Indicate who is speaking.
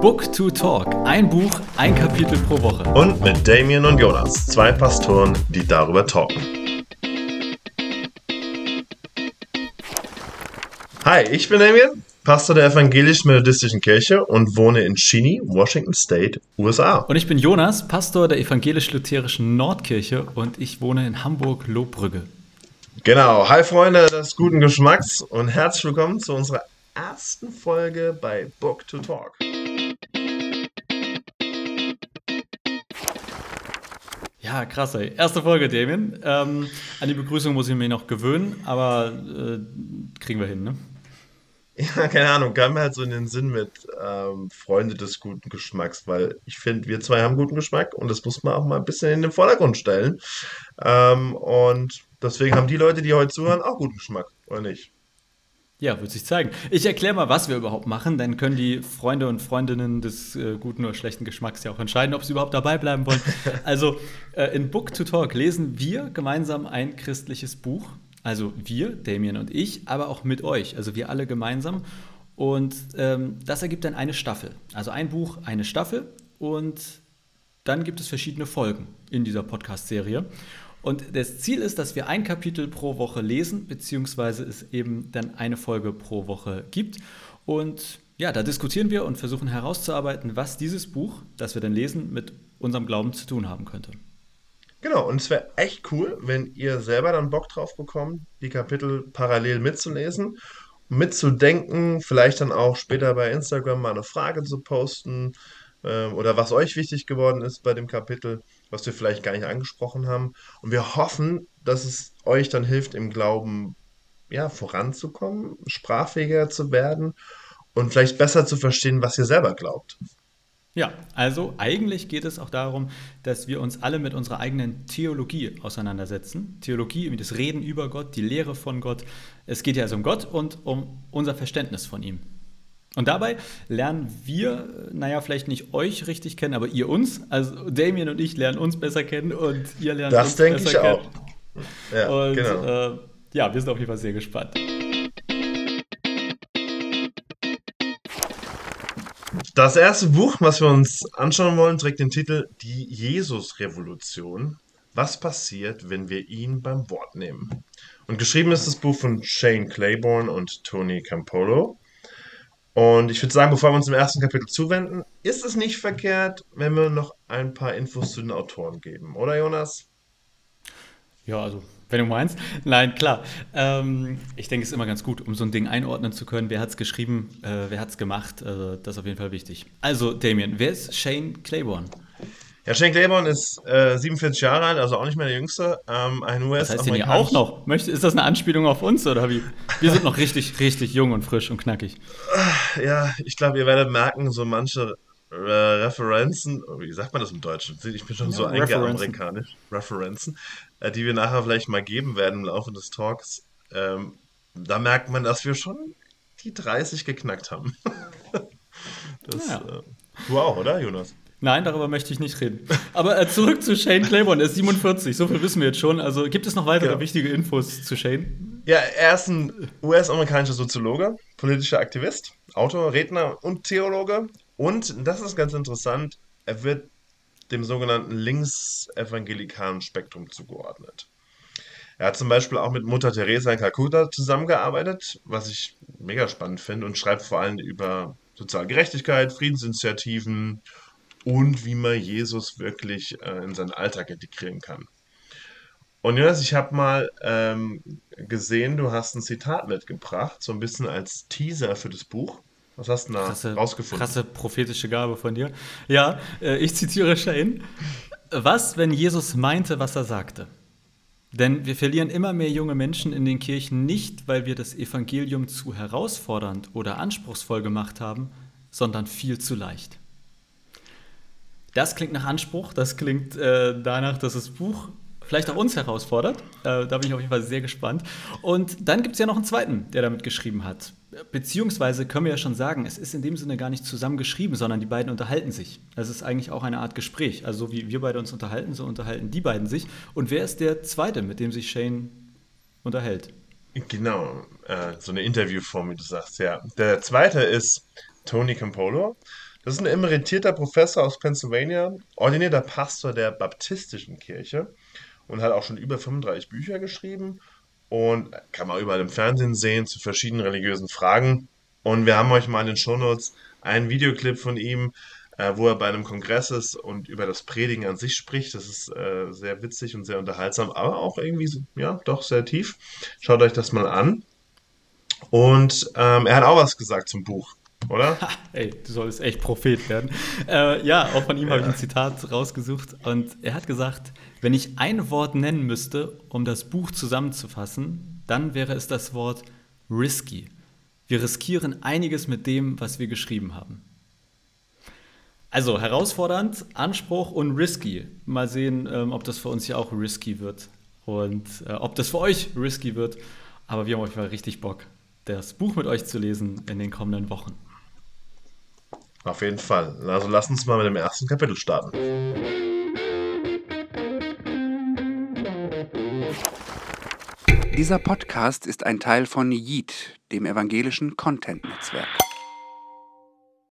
Speaker 1: Book to Talk. Ein Buch, ein Kapitel pro Woche.
Speaker 2: Und mit Damien und Jonas, zwei Pastoren, die darüber talken. Hi, ich bin Damien, Pastor der Evangelisch-Methodistischen Kirche und wohne in Cheney, Washington State, USA.
Speaker 1: Und ich bin Jonas, Pastor der Evangelisch-Lutherischen Nordkirche und ich wohne in Hamburg-Lohbrügge.
Speaker 2: Genau, hi Freunde des guten Geschmacks und herzlich willkommen zu unserer ersten Folge bei Book to Talk.
Speaker 1: Ja, krass, ey. Erste Folge, Damien. Ähm, an die Begrüßung muss ich mich noch gewöhnen, aber äh, kriegen wir hin, ne?
Speaker 2: Ja, keine Ahnung, kam mir halt so in den Sinn mit ähm, Freunde des guten Geschmacks, weil ich finde, wir zwei haben guten Geschmack und das muss man auch mal ein bisschen in den Vordergrund stellen. Ähm, und deswegen haben die Leute, die heute zuhören, auch guten Geschmack, oder nicht?
Speaker 1: Ja, wird sich zeigen. Ich erkläre mal, was wir überhaupt machen, dann können die Freunde und Freundinnen des äh, guten oder schlechten Geschmacks ja auch entscheiden, ob sie überhaupt dabei bleiben wollen. also äh, in Book to Talk lesen wir gemeinsam ein christliches Buch. Also wir, Damien und ich, aber auch mit euch, also wir alle gemeinsam. Und ähm, das ergibt dann eine Staffel. Also ein Buch, eine Staffel. Und dann gibt es verschiedene Folgen in dieser Podcast-Serie. Und das Ziel ist, dass wir ein Kapitel pro Woche lesen, beziehungsweise es eben dann eine Folge pro Woche gibt. Und ja, da diskutieren wir und versuchen herauszuarbeiten, was dieses Buch, das wir dann lesen, mit unserem Glauben zu tun haben könnte.
Speaker 2: Genau, und es wäre echt cool, wenn ihr selber dann Bock drauf bekommt, die Kapitel parallel mitzulesen, mitzudenken, vielleicht dann auch später bei Instagram mal eine Frage zu posten ähm, oder was euch wichtig geworden ist bei dem Kapitel, was wir vielleicht gar nicht angesprochen haben. Und wir hoffen, dass es euch dann hilft, im Glauben ja, voranzukommen, sprachfähiger zu werden und vielleicht besser zu verstehen, was ihr selber glaubt.
Speaker 1: Ja, also eigentlich geht es auch darum, dass wir uns alle mit unserer eigenen Theologie auseinandersetzen. Theologie, das Reden über Gott, die Lehre von Gott. Es geht ja also um Gott und um unser Verständnis von ihm. Und dabei lernen wir, naja, vielleicht nicht euch richtig kennen, aber ihr uns. Also Damien und ich lernen uns besser kennen und ihr lernt
Speaker 2: das
Speaker 1: uns
Speaker 2: denke ich kennen. auch.
Speaker 1: Ja, und genau. äh, ja, wir sind auf jeden Fall sehr gespannt.
Speaker 2: Das erste Buch, was wir uns anschauen wollen, trägt den Titel Die Jesus-Revolution. Was passiert, wenn wir ihn beim Wort nehmen? Und geschrieben ist das Buch von Shane Claiborne und Tony Campolo. Und ich würde sagen, bevor wir uns dem ersten Kapitel zuwenden, ist es nicht verkehrt, wenn wir noch ein paar Infos zu den Autoren geben, oder Jonas?
Speaker 1: Ja, also wenn du meinst. Nein, klar. Ähm, ich denke, es ist immer ganz gut, um so ein Ding einordnen zu können. Wer hat es geschrieben, äh, wer hat es gemacht? Äh, das ist auf jeden Fall wichtig. Also, Damien, wer ist Shane Claiborne?
Speaker 2: Ja, Shane Claiborne ist äh, 47 Jahre alt, also auch nicht mehr der Jüngste. Ähm, ein
Speaker 1: US das heißt auch noch? Möchte, ist das eine Anspielung auf uns oder wie? Wir sind noch richtig, richtig jung und frisch und knackig.
Speaker 2: Ja, ich glaube, ihr werdet merken, so manche äh, Referenzen, wie sagt man das im Deutschen? Ich bin schon ja, so eingeamerikanisch. Referenzen, äh, die wir nachher vielleicht mal geben werden im Laufe des Talks. Ähm, da merkt man, dass wir schon die 30 geknackt haben. das, ja. äh, du auch, oder, Jonas?
Speaker 1: Nein, darüber möchte ich nicht reden. Aber äh, zurück zu Shane Claiborne, er ist 47, so viel wissen wir jetzt schon. Also gibt es noch weitere ja. wichtige Infos zu Shane?
Speaker 2: Ja, er ist ein US-amerikanischer Soziologe, politischer Aktivist, Autor, Redner und Theologe. Und, das ist ganz interessant, er wird dem sogenannten linksevangelikalen Spektrum zugeordnet. Er hat zum Beispiel auch mit Mutter Teresa in Kalkutta zusammengearbeitet, was ich mega spannend finde und schreibt vor allem über soziale Gerechtigkeit, Friedensinitiativen und wie man Jesus wirklich äh, in seinen Alltag integrieren kann. Und Jonas, ich habe mal ähm, gesehen, du hast ein Zitat mitgebracht, so ein bisschen als Teaser für das Buch. Was hast du da krasse, rausgefunden?
Speaker 1: Krasse prophetische Gabe von dir. Ja, äh, ich zitiere Shane. Was, wenn Jesus meinte, was er sagte? Denn wir verlieren immer mehr junge Menschen in den Kirchen nicht, weil wir das Evangelium zu herausfordernd oder anspruchsvoll gemacht haben, sondern viel zu leicht. Das klingt nach Anspruch, das klingt äh, danach, dass das Buch vielleicht auch uns herausfordert. Äh, da bin ich auf jeden Fall sehr gespannt. Und dann gibt es ja noch einen zweiten, der damit geschrieben hat. Beziehungsweise können wir ja schon sagen, es ist in dem Sinne gar nicht zusammen geschrieben, sondern die beiden unterhalten sich. Es ist eigentlich auch eine Art Gespräch. Also so wie wir beide uns unterhalten, so unterhalten die beiden sich. Und wer ist der zweite, mit dem sich Shane unterhält?
Speaker 2: Genau, äh, so eine Interviewform, wie du sagst, ja. Der zweite ist Tony Campolo. Das ist ein emeritierter Professor aus Pennsylvania, ordinierter Pastor der Baptistischen Kirche und hat auch schon über 35 Bücher geschrieben und kann man überall im Fernsehen sehen zu verschiedenen religiösen Fragen. Und wir haben euch mal in den Shownotes einen Videoclip von ihm, äh, wo er bei einem Kongress ist und über das Predigen an sich spricht. Das ist äh, sehr witzig und sehr unterhaltsam, aber auch irgendwie, ja, doch sehr tief. Schaut euch das mal an. Und ähm, er hat auch was gesagt zum Buch, oder?
Speaker 1: Ha, ey, du solltest echt Prophet werden. Äh, ja, auch von ihm ja. habe ich ein Zitat rausgesucht. Und er hat gesagt, wenn ich ein Wort nennen müsste, um das Buch zusammenzufassen, dann wäre es das Wort risky. Wir riskieren einiges mit dem, was wir geschrieben haben. Also herausfordernd, Anspruch und risky. Mal sehen, ähm, ob das für uns hier auch risky wird und äh, ob das für euch risky wird. Aber wir haben euch mal richtig Bock, das Buch mit euch zu lesen in den kommenden Wochen.
Speaker 2: Auf jeden Fall. Also lasst uns mal mit dem ersten Kapitel starten.
Speaker 3: Dieser Podcast ist ein Teil von Yeet, dem evangelischen Content-Netzwerk.